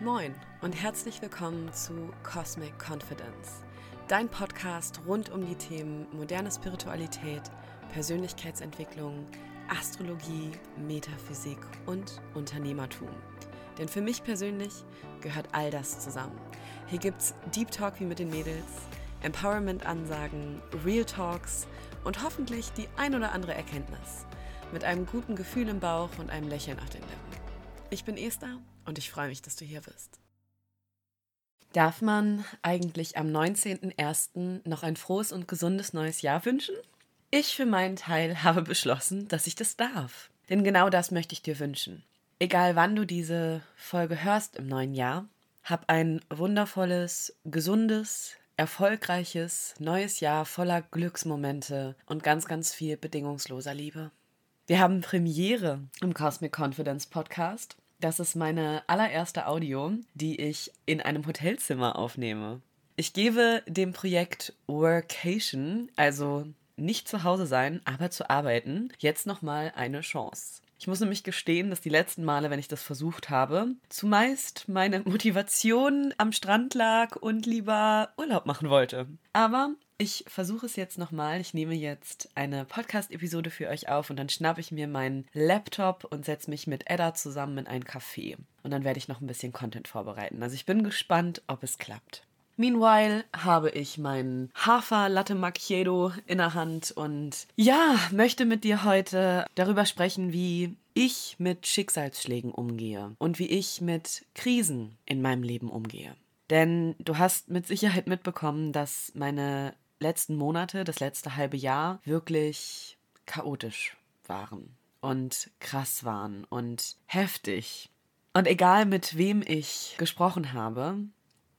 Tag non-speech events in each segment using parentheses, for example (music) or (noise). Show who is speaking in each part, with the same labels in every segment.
Speaker 1: Moin und herzlich willkommen zu Cosmic Confidence, dein Podcast rund um die Themen moderne Spiritualität, Persönlichkeitsentwicklung, Astrologie, Metaphysik und Unternehmertum. Denn für mich persönlich gehört all das zusammen. Hier gibt's Deep Talk wie mit den Mädels, Empowerment-Ansagen, Real Talks und hoffentlich die ein oder andere Erkenntnis. Mit einem guten Gefühl im Bauch und einem Lächeln auf den Lippen. Ich bin Esther und ich freue mich, dass du hier bist. Darf man eigentlich am 19.01. noch ein frohes und gesundes neues Jahr wünschen? Ich für meinen Teil habe beschlossen, dass ich das darf. Denn genau das möchte ich dir wünschen. Egal wann du diese Folge hörst im neuen Jahr, hab ein wundervolles, gesundes, erfolgreiches neues Jahr voller Glücksmomente und ganz, ganz viel bedingungsloser Liebe. Wir haben Premiere im Cosmic Confidence Podcast das ist meine allererste Audio, die ich in einem Hotelzimmer aufnehme. Ich gebe dem Projekt Workation, also nicht zu Hause sein, aber zu arbeiten, jetzt nochmal eine Chance. Ich muss nämlich gestehen, dass die letzten Male, wenn ich das versucht habe, zumeist meine Motivation am Strand lag und lieber Urlaub machen wollte. Aber ich versuche es jetzt nochmal. Ich nehme jetzt eine Podcast-Episode für euch auf und dann schnappe ich mir meinen Laptop und setze mich mit Edda zusammen in ein Café. Und dann werde ich noch ein bisschen Content vorbereiten. Also ich bin gespannt, ob es klappt. Meanwhile habe ich meinen Hafer Latte Macchiato in der Hand und ja, möchte mit dir heute darüber sprechen, wie ich mit Schicksalsschlägen umgehe und wie ich mit Krisen in meinem Leben umgehe. Denn du hast mit Sicherheit mitbekommen, dass meine letzten Monate, das letzte halbe Jahr wirklich chaotisch waren und krass waren und heftig. Und egal mit wem ich gesprochen habe,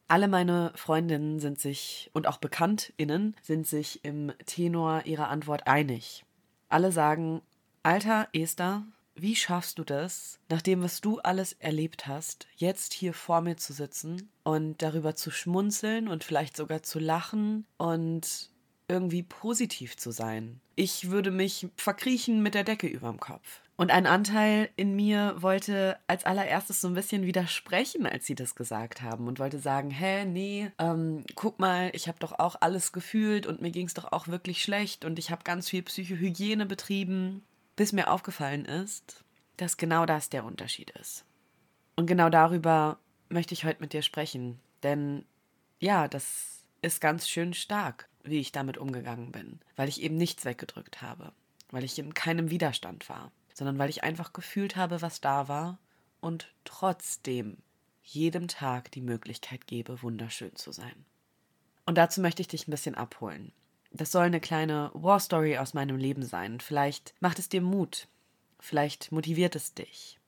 Speaker 1: alle meine Freundinnen sind sich und auch Bekanntinnen sind sich im Tenor ihrer Antwort einig. Alle sagen, Alter Esther, wie schaffst du das, nach dem, was du alles erlebt hast, jetzt hier vor mir zu sitzen und darüber zu schmunzeln und vielleicht sogar zu lachen und irgendwie positiv zu sein? Ich würde mich verkriechen mit der Decke überm Kopf. Und ein Anteil in mir wollte als allererstes so ein bisschen widersprechen, als sie das gesagt haben und wollte sagen, hä, nee, ähm, guck mal, ich habe doch auch alles gefühlt und mir ging es doch auch wirklich schlecht und ich habe ganz viel Psychohygiene betrieben bis mir aufgefallen ist, dass genau das der Unterschied ist. Und genau darüber möchte ich heute mit dir sprechen, denn ja, das ist ganz schön stark, wie ich damit umgegangen bin, weil ich eben nichts weggedrückt habe, weil ich in keinem Widerstand war, sondern weil ich einfach gefühlt habe, was da war und trotzdem jedem Tag die Möglichkeit gebe, wunderschön zu sein. Und dazu möchte ich dich ein bisschen abholen. Das soll eine kleine War Story aus meinem Leben sein. Vielleicht macht es dir Mut. Vielleicht motiviert es dich.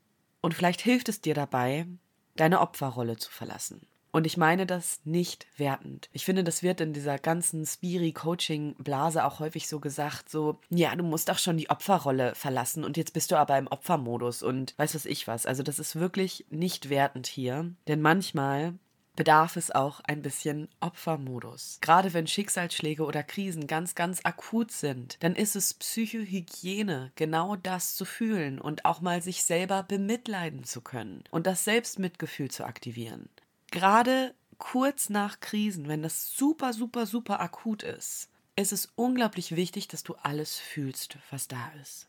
Speaker 1: Und vielleicht hilft es dir dabei, deine Opferrolle zu verlassen. Und ich meine das nicht wertend. Ich finde, das wird in dieser ganzen Spiri-Coaching-Blase auch häufig so gesagt, so, ja, du musst doch schon die Opferrolle verlassen und jetzt bist du aber im Opfermodus und weiß was ich was. Also das ist wirklich nicht wertend hier. Denn manchmal bedarf es auch ein bisschen Opfermodus. Gerade wenn Schicksalsschläge oder Krisen ganz, ganz akut sind, dann ist es Psychohygiene, genau das zu fühlen und auch mal sich selber bemitleiden zu können und das Selbstmitgefühl zu aktivieren. Gerade kurz nach Krisen, wenn das super, super, super akut ist, ist es unglaublich wichtig, dass du alles fühlst, was da ist.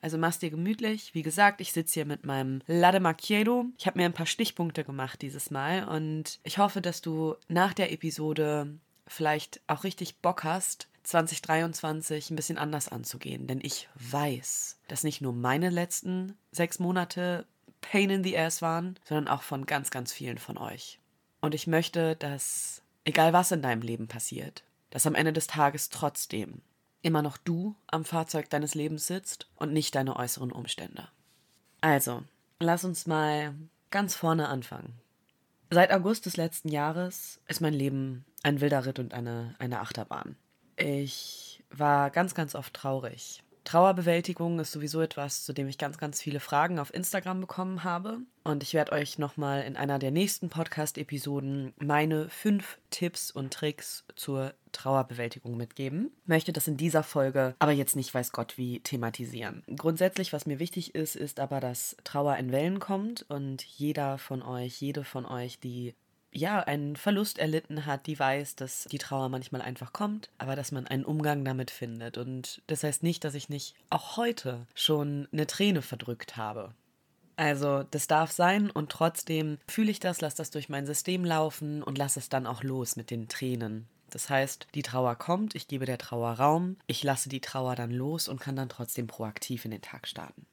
Speaker 1: Also mach's dir gemütlich. Wie gesagt, ich sitze hier mit meinem Latte Macchiato. Ich habe mir ein paar Stichpunkte gemacht dieses Mal und ich hoffe, dass du nach der Episode vielleicht auch richtig Bock hast, 2023 ein bisschen anders anzugehen. Denn ich weiß, dass nicht nur meine letzten sechs Monate Pain in the Ass waren, sondern auch von ganz, ganz vielen von euch. Und ich möchte, dass, egal was in deinem Leben passiert, dass am Ende des Tages trotzdem immer noch du am Fahrzeug deines Lebens sitzt und nicht deine äußeren Umstände. Also, lass uns mal ganz vorne anfangen. Seit August des letzten Jahres ist mein Leben ein wilder Ritt und eine, eine Achterbahn. Ich war ganz, ganz oft traurig. Trauerbewältigung ist sowieso etwas, zu dem ich ganz, ganz viele Fragen auf Instagram bekommen habe. Und ich werde euch nochmal in einer der nächsten Podcast-Episoden meine fünf Tipps und Tricks zur Trauerbewältigung mitgeben. Möchte das in dieser Folge aber jetzt nicht, weiß Gott, wie thematisieren. Grundsätzlich, was mir wichtig ist, ist aber, dass Trauer in Wellen kommt und jeder von euch, jede von euch, die ja, einen Verlust erlitten hat, die weiß, dass die Trauer manchmal einfach kommt, aber dass man einen Umgang damit findet. Und das heißt nicht, dass ich nicht auch heute schon eine Träne verdrückt habe. Also, das darf sein und trotzdem fühle ich das, lasse das durch mein System laufen und lasse es dann auch los mit den Tränen. Das heißt, die Trauer kommt, ich gebe der Trauer Raum, ich lasse die Trauer dann los und kann dann trotzdem proaktiv in den Tag starten.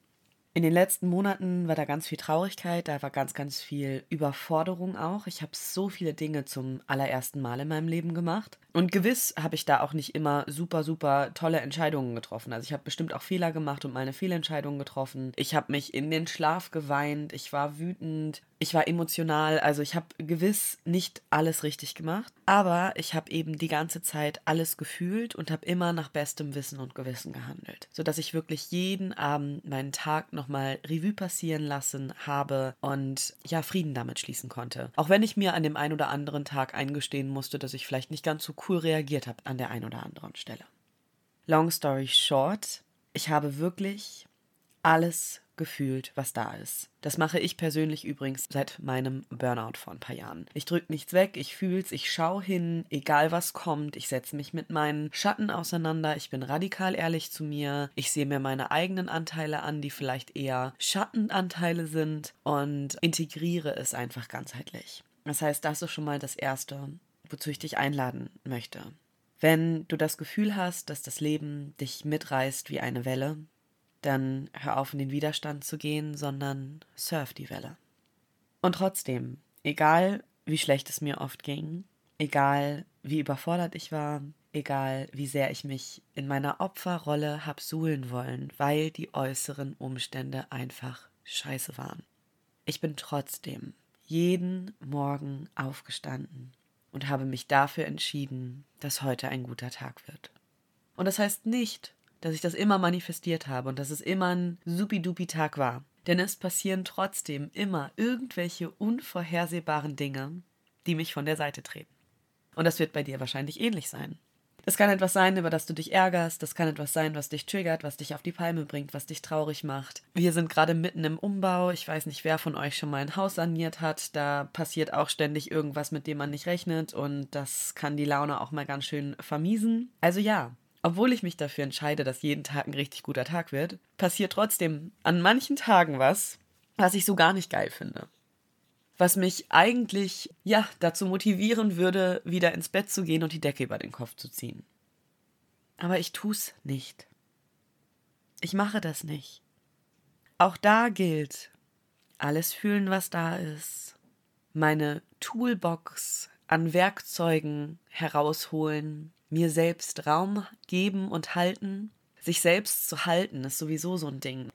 Speaker 1: In den letzten Monaten war da ganz viel Traurigkeit, da war ganz, ganz viel Überforderung auch. Ich habe so viele Dinge zum allerersten Mal in meinem Leben gemacht. Und gewiss habe ich da auch nicht immer super, super tolle Entscheidungen getroffen. Also ich habe bestimmt auch Fehler gemacht und meine Fehlentscheidungen getroffen. Ich habe mich in den Schlaf geweint, ich war wütend, ich war emotional, also ich habe gewiss nicht alles richtig gemacht, aber ich habe eben die ganze Zeit alles gefühlt und habe immer nach bestem Wissen und Gewissen gehandelt, sodass ich wirklich jeden Abend meinen Tag nochmal Revue passieren lassen habe und ja, Frieden damit schließen konnte. Auch wenn ich mir an dem einen oder anderen Tag eingestehen musste, dass ich vielleicht nicht ganz so cool reagiert habe an der einen oder anderen Stelle. Long story short, ich habe wirklich alles gefühlt, was da ist. Das mache ich persönlich übrigens seit meinem Burnout vor ein paar Jahren. Ich drücke nichts weg, ich fühl's, ich schaue hin, egal was kommt, ich setze mich mit meinen Schatten auseinander, ich bin radikal ehrlich zu mir, ich sehe mir meine eigenen Anteile an, die vielleicht eher Schattenanteile sind und integriere es einfach ganzheitlich. Das heißt, das ist schon mal das Erste, wozu ich dich einladen möchte. Wenn du das Gefühl hast, dass das Leben dich mitreißt wie eine Welle, dann hör auf in den Widerstand zu gehen, sondern surf die Welle. Und trotzdem, egal wie schlecht es mir oft ging, egal wie überfordert ich war, egal wie sehr ich mich in meiner Opferrolle hab suhlen wollen, weil die äußeren Umstände einfach scheiße waren. Ich bin trotzdem jeden Morgen aufgestanden und habe mich dafür entschieden, dass heute ein guter Tag wird. Und das heißt nicht, dass ich das immer manifestiert habe und dass es immer ein supidupi Tag war. Denn es passieren trotzdem immer irgendwelche unvorhersehbaren Dinge, die mich von der Seite treten. Und das wird bei dir wahrscheinlich ähnlich sein. Das kann etwas sein, über das du dich ärgerst, das kann etwas sein, was dich triggert, was dich auf die Palme bringt, was dich traurig macht. Wir sind gerade mitten im Umbau, ich weiß nicht, wer von euch schon mal ein Haus saniert hat, da passiert auch ständig irgendwas, mit dem man nicht rechnet und das kann die Laune auch mal ganz schön vermiesen. Also ja, obwohl ich mich dafür entscheide, dass jeden Tag ein richtig guter Tag wird, passiert trotzdem an manchen Tagen was, was ich so gar nicht geil finde. Was mich eigentlich, ja, dazu motivieren würde, wieder ins Bett zu gehen und die Decke über den Kopf zu ziehen. Aber ich tu's nicht. Ich mache das nicht. Auch da gilt, alles fühlen, was da ist. Meine Toolbox an Werkzeugen herausholen, mir selbst Raum geben und halten. Sich selbst zu halten ist sowieso so ein Ding.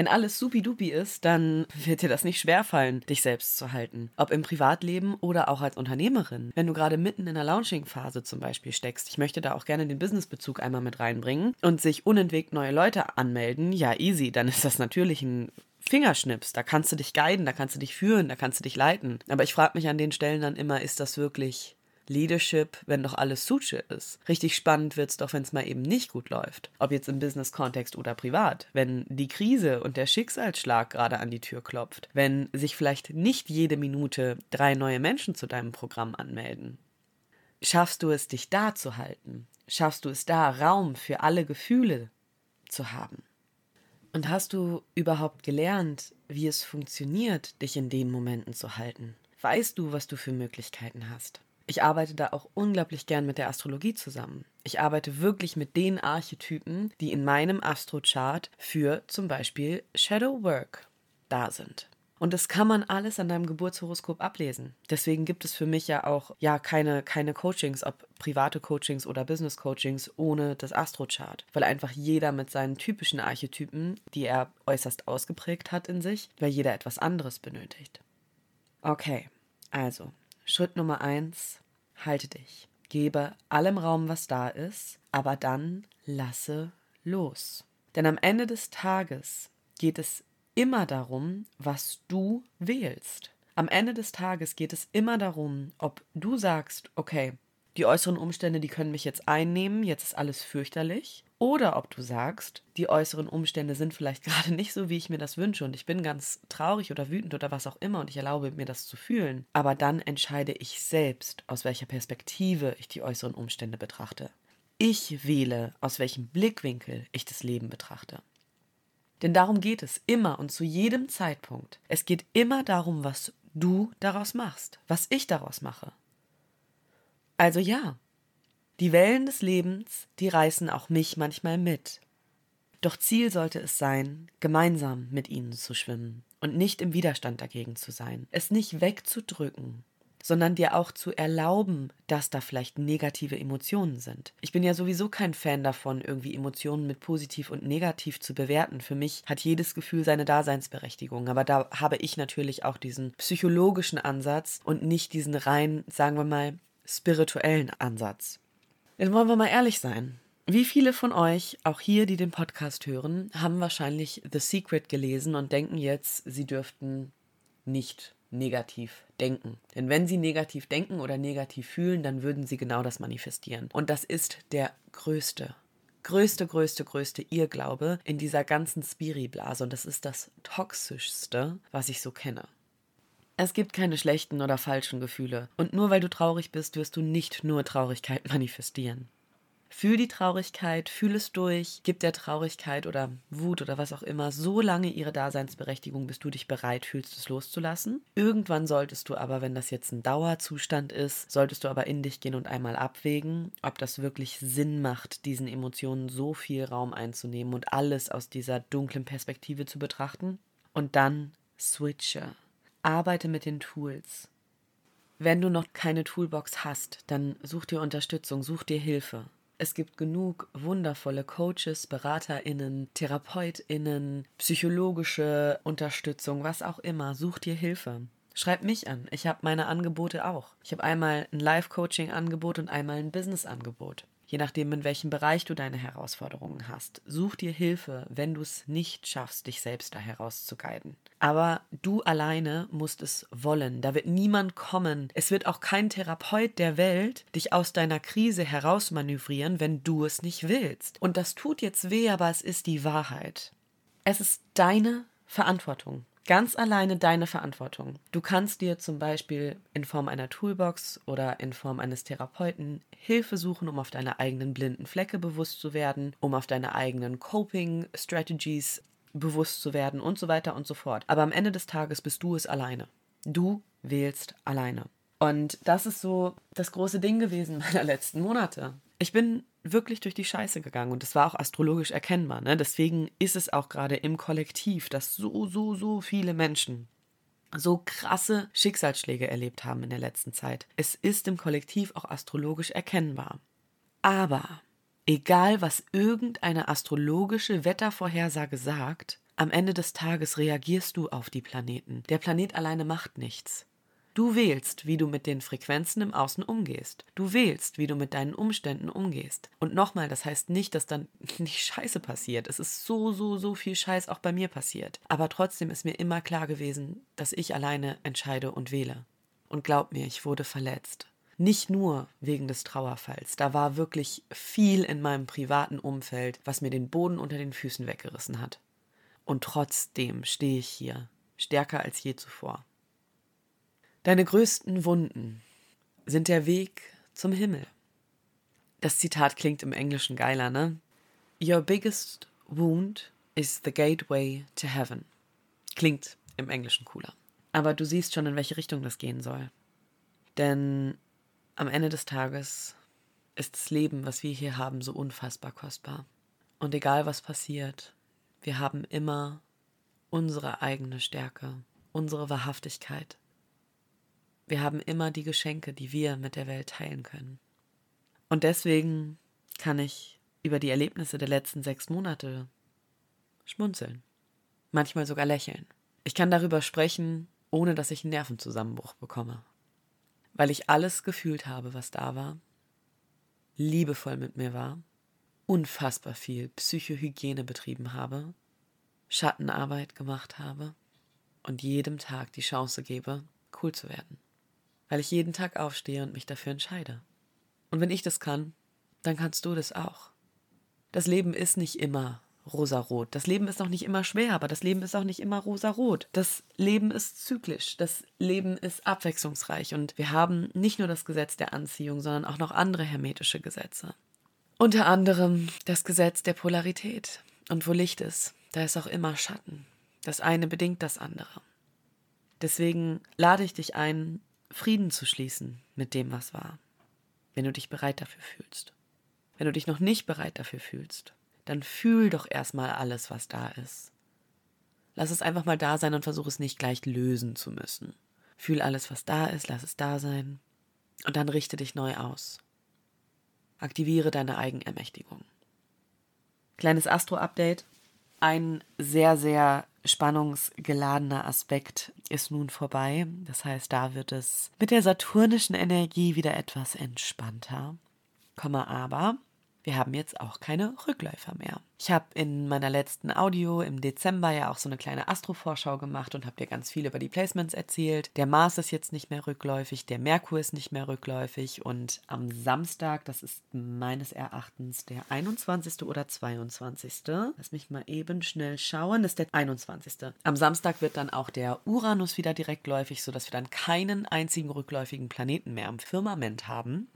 Speaker 1: Wenn alles supidupi ist, dann wird dir das nicht schwerfallen, dich selbst zu halten. Ob im Privatleben oder auch als Unternehmerin. Wenn du gerade mitten in der Launching-Phase zum Beispiel steckst, ich möchte da auch gerne den Businessbezug einmal mit reinbringen und sich unentwegt neue Leute anmelden, ja easy, dann ist das natürlich ein Fingerschnips. Da kannst du dich guiden, da kannst du dich führen, da kannst du dich leiten. Aber ich frage mich an den Stellen dann immer, ist das wirklich Leadership, wenn doch alles Suche ist. Richtig spannend wird es doch, wenn es mal eben nicht gut läuft. Ob jetzt im Business-Kontext oder privat. Wenn die Krise und der Schicksalsschlag gerade an die Tür klopft. Wenn sich vielleicht nicht jede Minute drei neue Menschen zu deinem Programm anmelden. Schaffst du es, dich da zu halten? Schaffst du es da, Raum für alle Gefühle zu haben? Und hast du überhaupt gelernt, wie es funktioniert, dich in den Momenten zu halten? Weißt du, was du für Möglichkeiten hast? Ich arbeite da auch unglaublich gern mit der Astrologie zusammen. Ich arbeite wirklich mit den Archetypen, die in meinem Astrochart für zum Beispiel Shadow Work da sind. Und das kann man alles an deinem Geburtshoroskop ablesen. Deswegen gibt es für mich ja auch ja keine, keine Coachings, ob private Coachings oder Business Coachings ohne das Astrochart. Weil einfach jeder mit seinen typischen Archetypen, die er äußerst ausgeprägt hat in sich, weil jeder etwas anderes benötigt. Okay, also Schritt Nummer eins, halte dich. Gebe allem Raum, was da ist, aber dann lasse los. Denn am Ende des Tages geht es immer darum, was du wählst. Am Ende des Tages geht es immer darum, ob du sagst, okay, die äußeren Umstände, die können mich jetzt einnehmen, jetzt ist alles fürchterlich. Oder ob du sagst, die äußeren Umstände sind vielleicht (laughs) gerade nicht so, wie ich mir das wünsche und ich bin ganz traurig oder wütend oder was auch immer und ich erlaube mir das zu fühlen. Aber dann entscheide ich selbst, aus welcher Perspektive ich die äußeren Umstände betrachte. Ich wähle, aus welchem Blickwinkel ich das Leben betrachte. Denn darum geht es immer und zu jedem Zeitpunkt. Es geht immer darum, was du daraus machst, was ich daraus mache. Also ja, die Wellen des Lebens, die reißen auch mich manchmal mit. Doch Ziel sollte es sein, gemeinsam mit ihnen zu schwimmen und nicht im Widerstand dagegen zu sein, es nicht wegzudrücken, sondern dir auch zu erlauben, dass da vielleicht negative Emotionen sind. Ich bin ja sowieso kein Fan davon, irgendwie Emotionen mit positiv und negativ zu bewerten. Für mich hat jedes Gefühl seine Daseinsberechtigung, aber da habe ich natürlich auch diesen psychologischen Ansatz und nicht diesen rein, sagen wir mal, spirituellen Ansatz. Jetzt wollen wir mal ehrlich sein. Wie viele von euch, auch hier, die den Podcast hören, haben wahrscheinlich The Secret gelesen und denken jetzt, sie dürften nicht negativ denken. Denn wenn sie negativ denken oder negativ fühlen, dann würden sie genau das manifestieren. Und das ist der größte, größte, größte, größte Irrglaube in dieser ganzen Spiri-Blase. Und das ist das toxischste, was ich so kenne. Es gibt keine schlechten oder falschen Gefühle. Und nur weil du traurig bist, wirst du nicht nur Traurigkeit (laughs) manifestieren. Fühl die Traurigkeit, fühl es durch, gib der Traurigkeit oder Wut oder was auch immer so lange ihre Daseinsberechtigung, bis du dich bereit fühlst, es loszulassen. Irgendwann solltest du aber, wenn das jetzt ein Dauerzustand ist, solltest du aber in dich gehen und einmal abwägen, ob das wirklich Sinn macht, diesen Emotionen so viel Raum einzunehmen und alles aus dieser dunklen Perspektive zu betrachten. Und dann switche arbeite mit den Tools. Wenn du noch keine Toolbox hast, dann such dir Unterstützung, such dir Hilfe. Es gibt genug wundervolle Coaches, Beraterinnen, Therapeutinnen, psychologische Unterstützung, was auch immer. Such dir Hilfe. Schreib mich an. Ich habe meine Angebote auch. Ich habe einmal ein Live-Coaching-Angebot und einmal ein Business-Angebot je nachdem, in welchem Bereich du deine Herausforderungen hast. Such dir Hilfe, wenn du es nicht schaffst, dich selbst da herauszuguiden. Aber du alleine musst es wollen. Da wird niemand kommen. Es wird auch kein Therapeut der Welt dich aus deiner Krise herausmanövrieren, wenn du es nicht willst. Und das tut jetzt weh, aber es ist die Wahrheit. Es ist deine Verantwortung ganz alleine deine Verantwortung. Du kannst dir zum Beispiel in Form einer Toolbox oder in Form eines Therapeuten Hilfe suchen, um auf deine eigenen blinden Flecke bewusst zu werden, um auf deine eigenen Coping Strategies bewusst zu werden und so weiter und so fort. Aber am Ende des Tages bist du es alleine. Du wählst alleine. Und das ist so das große Ding gewesen (laughs) meiner letzten Monate. Ich bin wirklich durch die Scheiße gegangen und es war auch astrologisch erkennbar. Ne? Deswegen ist es auch gerade im Kollektiv, dass so, so, so viele Menschen so krasse Schicksalsschläge erlebt haben in der letzten Zeit. Es ist im Kollektiv auch astrologisch erkennbar. Aber egal, was irgendeine astrologische Wettervorhersage sagt, am Ende des Tages reagierst du auf die Planeten. Der Planet alleine macht nichts. Du wählst, wie du mit den Frequenzen im Außen umgehst. Du wählst, wie du mit deinen Umständen umgehst. Und nochmal, das heißt nicht, dass dann (laughs) nicht Scheiße passiert. Es ist so, so, so viel Scheiß auch bei mir passiert. Aber trotzdem ist mir immer klar gewesen, dass ich alleine entscheide und wähle. Und glaub mir, ich wurde verletzt. Nicht nur wegen des Trauerfalls. Da war wirklich viel in meinem privaten Umfeld, was mir den Boden unter den Füßen weggerissen hat. Und trotzdem stehe ich hier, stärker als je zuvor. Deine größten Wunden sind der Weg zum Himmel. Das Zitat klingt im Englischen geiler, ne? Your biggest wound is the gateway to heaven. Klingt im Englischen cooler. Aber du siehst schon, in welche Richtung das gehen soll. Denn am Ende des Tages ist das Leben, was wir hier haben, so unfassbar kostbar. Und egal was passiert, wir haben immer unsere eigene Stärke, unsere Wahrhaftigkeit, wir haben immer die Geschenke, die wir mit der Welt teilen können. Und deswegen kann ich über die Erlebnisse der letzten sechs Monate schmunzeln, manchmal sogar lächeln. Ich kann darüber sprechen, ohne dass ich einen Nervenzusammenbruch bekomme, weil ich alles gefühlt habe, was da war, liebevoll mit mir war, unfassbar viel Psychohygiene betrieben habe, Schattenarbeit gemacht habe und jedem Tag die Chance gebe, cool zu werden. Weil ich jeden Tag aufstehe und mich dafür entscheide. Und wenn ich das kann, dann kannst du das auch. Das Leben ist nicht immer rosarot. Das Leben ist auch nicht immer schwer, aber das Leben ist auch nicht immer rosarot. Das Leben ist zyklisch. Das Leben ist abwechslungsreich. Und wir haben nicht nur das Gesetz der Anziehung, sondern auch noch andere hermetische Gesetze. Unter anderem das Gesetz der Polarität. Und wo Licht ist, da ist auch immer Schatten. Das eine bedingt das andere. Deswegen lade ich dich ein, Frieden zu schließen mit dem, was war, wenn du dich bereit dafür fühlst. Wenn du dich noch nicht bereit dafür fühlst, dann fühl doch erstmal alles, was da ist. Lass es einfach mal da sein und versuch es nicht gleich lösen zu müssen. Fühl alles, was da ist, lass es da sein und dann richte dich neu aus. Aktiviere deine Eigenermächtigung. Kleines Astro-Update. Ein sehr, sehr spannungsgeladener Aspekt ist nun vorbei. Das heißt, da wird es mit der saturnischen Energie wieder etwas entspannter. Komme aber wir haben jetzt auch keine Rückläufer mehr. Ich habe in meiner letzten Audio im Dezember ja auch so eine kleine Astro-Vorschau gemacht und habe dir ganz viel über die Placements erzählt. Der Mars ist jetzt nicht mehr rückläufig, der Merkur ist nicht mehr rückläufig und am Samstag, das ist meines Erachtens der 21. oder 22. Lass mich mal eben schnell schauen, das ist der 21. Am Samstag wird dann auch der Uranus wieder direktläufig, sodass wir dann keinen einzigen rückläufigen Planeten mehr am Firmament haben.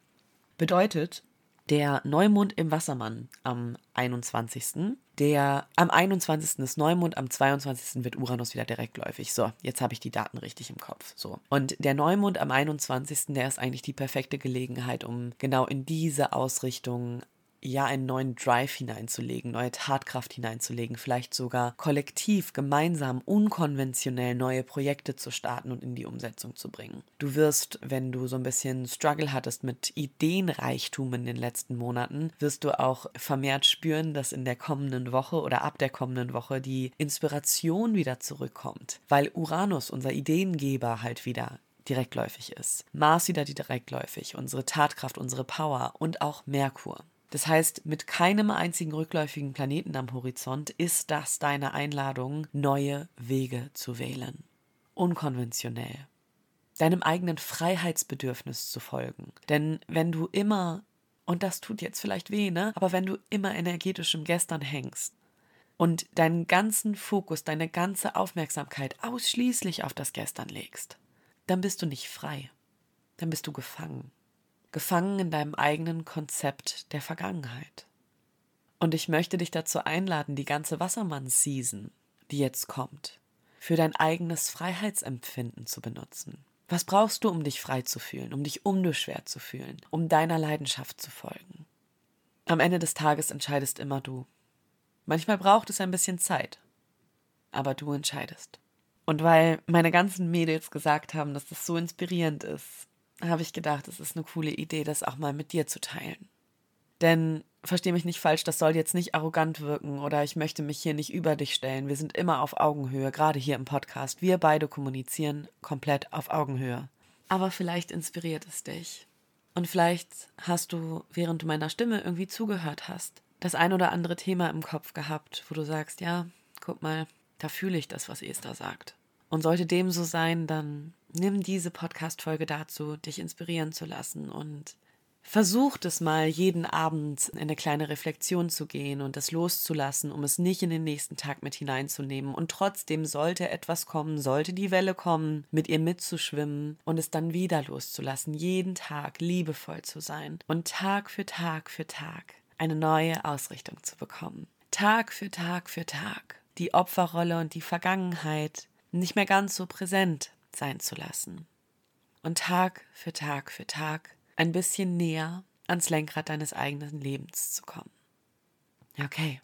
Speaker 1: Bedeutet, der Neumond im Wassermann am 21. Der am 21. ist Neumond, am 22. wird Uranus wieder direktläufig. So, jetzt habe ich die Daten richtig im Kopf. So. Und der Neumond am 21. der ist eigentlich die perfekte Gelegenheit, um genau in diese Ausrichtung ja einen neuen Drive hineinzulegen, neue Tatkraft hineinzulegen, vielleicht sogar kollektiv, gemeinsam, unkonventionell neue Projekte zu starten und in die Umsetzung zu bringen. Du wirst, wenn du so ein bisschen Struggle hattest mit Ideenreichtum in den letzten Monaten, wirst du auch vermehrt spüren, dass in der kommenden Woche oder ab der kommenden Woche die Inspiration wieder zurückkommt, weil Uranus, unser Ideengeber, halt wieder direktläufig ist. Mars wieder direktläufig, unsere Tatkraft, unsere Power und auch Merkur. Das heißt, mit keinem einzigen rückläufigen Planeten am Horizont ist das deine Einladung, neue Wege zu wählen. Unkonventionell. Deinem eigenen Freiheitsbedürfnis zu folgen. Denn wenn du immer, und das tut jetzt vielleicht weh, ne? Aber wenn du immer energetisch im Gestern hängst und deinen ganzen Fokus, deine ganze Aufmerksamkeit ausschließlich auf das Gestern legst, dann bist du nicht frei. Dann bist du gefangen gefangen in deinem eigenen Konzept der Vergangenheit. Und ich möchte dich dazu einladen, die ganze Wassermann-Season, die jetzt kommt, für dein eigenes Freiheitsempfinden zu benutzen. Was brauchst du, um dich frei zu fühlen, um dich unbeschwert zu fühlen, um deiner Leidenschaft zu folgen? Am Ende des Tages entscheidest immer du. Manchmal braucht es ein bisschen Zeit, aber du entscheidest. Und weil meine ganzen Mädels gesagt haben, dass das so inspirierend ist, habe ich gedacht, es ist eine coole Idee, das auch mal mit dir zu teilen. Denn verstehe mich nicht falsch, das soll jetzt nicht arrogant wirken oder ich möchte mich hier nicht über dich stellen. Wir sind immer auf Augenhöhe, gerade hier im Podcast. Wir beide kommunizieren komplett auf Augenhöhe. Aber vielleicht inspiriert es dich. Und vielleicht hast du, während du meiner Stimme irgendwie zugehört hast, das ein oder andere Thema im Kopf gehabt, wo du sagst, ja, guck mal, da fühle ich das, was Esther sagt. Und sollte dem so sein, dann nimm diese Podcast-Folge dazu, dich inspirieren zu lassen und versuch es mal, jeden Abend in eine kleine Reflexion zu gehen und das loszulassen, um es nicht in den nächsten Tag mit hineinzunehmen. Und trotzdem sollte etwas kommen, sollte die Welle kommen, mit ihr mitzuschwimmen und es dann wieder loszulassen, jeden Tag liebevoll zu sein und Tag für Tag für Tag eine neue Ausrichtung zu bekommen. Tag für Tag für Tag die Opferrolle und die Vergangenheit nicht mehr ganz so präsent sein zu lassen. Und Tag für Tag für Tag ein bisschen näher ans Lenkrad deines eigenen Lebens zu kommen. Okay,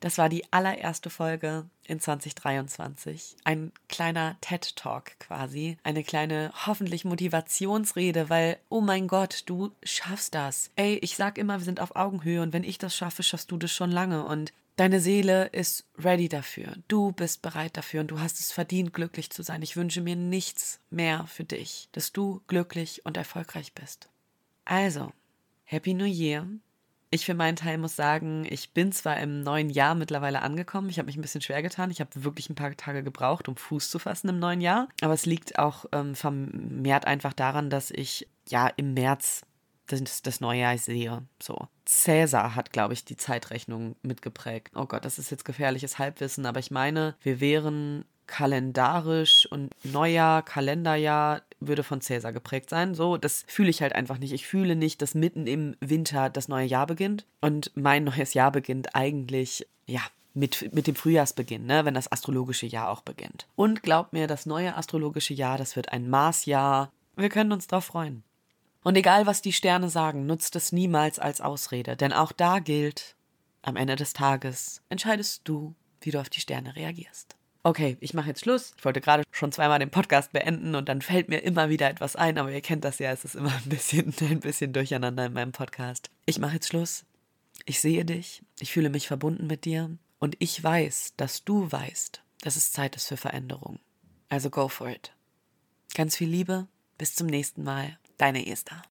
Speaker 1: das war die allererste Folge in 2023. Ein kleiner TED Talk quasi. Eine kleine hoffentlich Motivationsrede, weil, oh mein Gott, du schaffst das. Ey, ich sag immer, wir sind auf Augenhöhe und wenn ich das schaffe, schaffst du das schon lange. Und Deine Seele ist ready dafür. Du bist bereit dafür und du hast es verdient, glücklich zu sein. Ich wünsche mir nichts mehr für dich, dass du glücklich und erfolgreich bist. Also, Happy New Year. Ich für meinen Teil muss sagen, ich bin zwar im neuen Jahr mittlerweile angekommen. Ich habe mich ein bisschen schwer getan. Ich habe wirklich ein paar Tage gebraucht, um Fuß zu fassen im neuen Jahr. Aber es liegt auch ähm, vermehrt einfach daran, dass ich ja im März das, das neue Jahr sehe. So. Cäsar hat, glaube ich, die Zeitrechnung mitgeprägt. Oh Gott, das ist jetzt gefährliches Halbwissen, aber ich meine, wir wären kalendarisch und Neujahr, Kalenderjahr würde von Cäsar geprägt sein. So, das fühle ich halt einfach nicht. Ich fühle nicht, dass mitten im Winter das neue Jahr beginnt. Und mein neues Jahr beginnt eigentlich, ja, mit, mit dem Frühjahrsbeginn, ne, wenn das astrologische Jahr auch beginnt. Und glaubt mir, das neue astrologische Jahr, das wird ein Marsjahr. Wir können uns darauf freuen. Und egal, was die Sterne sagen, nutzt es niemals als Ausrede, denn auch da gilt, am Ende des Tages entscheidest du, wie du auf die Sterne reagierst okay, ich mache jetzt Schluss. Ich wollte gerade schon zweimal den Podcast beenden und dann fällt mir immer wieder etwas ein, aber ihr kennt das ja, es ist immer ein bisschen, (laughs) ein bisschen durcheinander in meinem Podcast. Ich mache jetzt Schluss. Ich sehe dich, ich fühle mich verbunden mit dir und ich weiß, dass du weißt, dass es Zeit ist für Veränderung. Also go for it. Ganz viel Liebe, bis zum nächsten Mal, deine Esther.